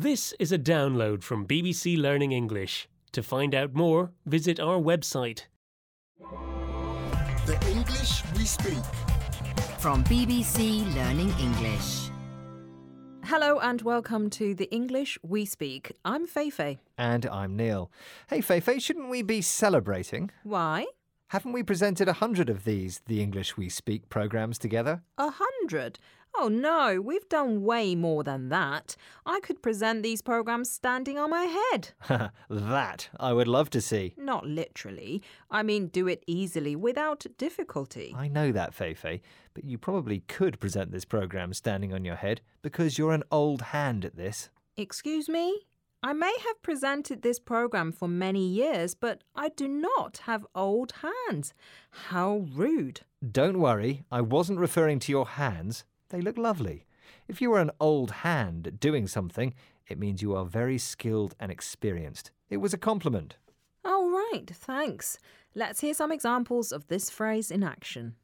This is a download from BBC Learning English. To find out more, visit our website. The English we speak. From BBC Learning English. Hello and welcome to the English We Speak. I'm Feifei. And I'm Neil. Hey, Feifei, shouldn't we be celebrating? Why? Haven't we presented a hundred of these The English We Speak programs together? A hundred? Oh no, we've done way more than that. I could present these programs standing on my head. that I would love to see. Not literally. I mean, do it easily without difficulty. I know that, Feifei, but you probably could present this program standing on your head because you're an old hand at this. Excuse me? I may have presented this program for many years, but I do not have old hands. How rude. Don't worry, I wasn't referring to your hands. They look lovely. If you are an old hand at doing something, it means you are very skilled and experienced. It was a compliment. All right, thanks. Let's hear some examples of this phrase in action.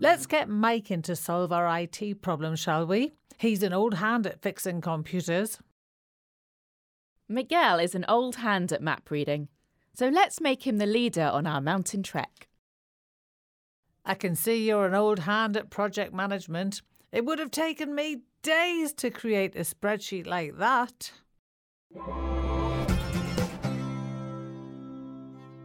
Let's get Mike in to solve our IT problem, shall we? He's an old hand at fixing computers. Miguel is an old hand at map reading, so let's make him the leader on our mountain trek. I can see you're an old hand at project management. It would have taken me days to create a spreadsheet like that.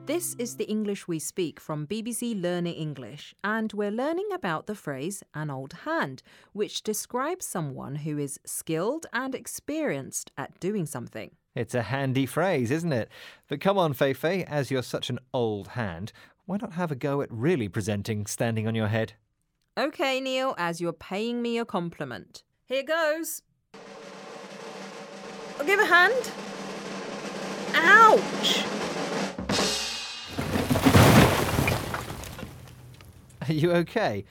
This is the English we speak from BBC Learning English, and we're learning about the phrase an old hand, which describes someone who is skilled and experienced at doing something. It's a handy phrase, isn't it? But come on, Feifei, as you're such an old hand, why not have a go at really presenting standing on your head? Okay, Neil, as you're paying me a compliment. Here goes. I'll give a hand. Ouch! Are you okay?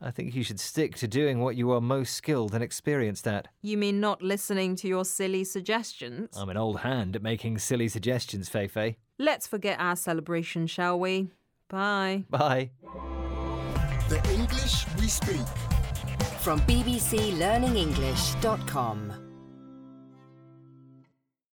I think you should stick to doing what you are most skilled and experienced at. You mean not listening to your silly suggestions? I'm an old hand at making silly suggestions, Feifei. Let's forget our celebration, shall we? Bye. Bye. The English we speak. From bbclearningenglish.com.